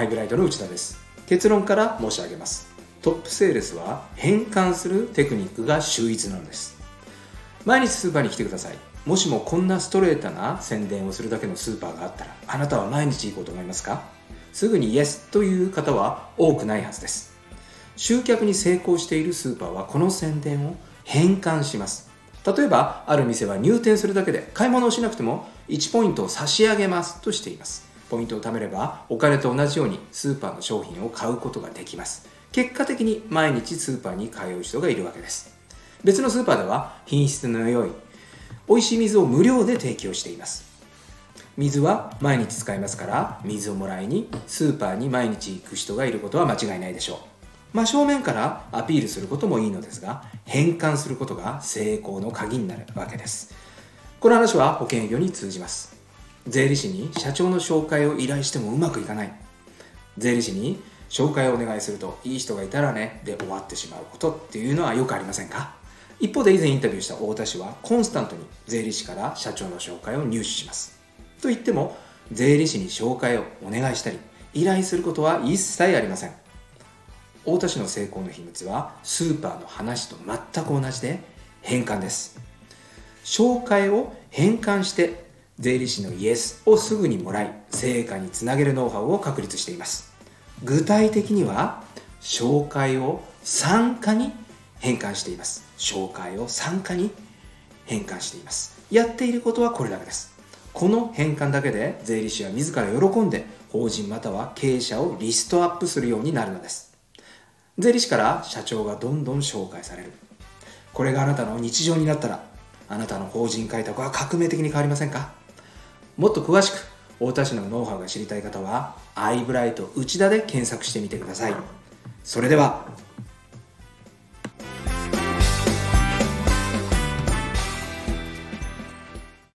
アイブライトの内田です。結論から申し上げます。トップセールスは変換するテクニックが秀逸なのです。毎日スーパーに来てください。もしもこんなストレートな宣伝をするだけのスーパーがあったらあなたは毎日行こうと思いますか？すぐにイエスという方は多くないはずです。集客に成功しているスーパーはこの宣伝を変換します。例えばある店は入店するだけで買い物をしなくても1ポイントを差し上げますとしています。ポイントを貯めればお金と同じようにスーパーの商品を買うことができます。結果的に毎日スーパーに通う人がいるわけです。別のスーパーでは品質の良い美味しい水を無料で提供しています。水は毎日使いますから水をもらいにスーパーに毎日行く人がいることは間違いないでしょう。真正面からアピールすることもいいのですが変換することが成功の鍵になるわけです。この話は保険業に通じます。税理士に社長の紹介を依頼してもうまくいかない。税理士に紹介をお願いするといい人がいたらねで終わってしまうことっていうのはよくありませんか？一方で以前インタビューした太田氏はコンスタントに税理士から社長の紹介を入手します。と言っても税理士に紹介をお願いしたり依頼することは一切ありません。太田氏の成功の秘密はスーパーの話と全く同じで変換です。紹介を変換して税理士のイエスをすぐにもらい成果につなげるノウハウを確立しています。具体的には紹介を参加に変換しています。紹介を参加に変換しています。やっていることはこれだけです。この変換だけで税理士は自ら喜んで法人または経営者をリストアップするようになるのです。税理士から社長がどんどん紹介される。これがあなたの日常になったらあなたの法人開拓は革命的に変わりませんか？もっと詳しく太田市のノウハウが知りたい方はアイブライト内田で検索してみてください。それでは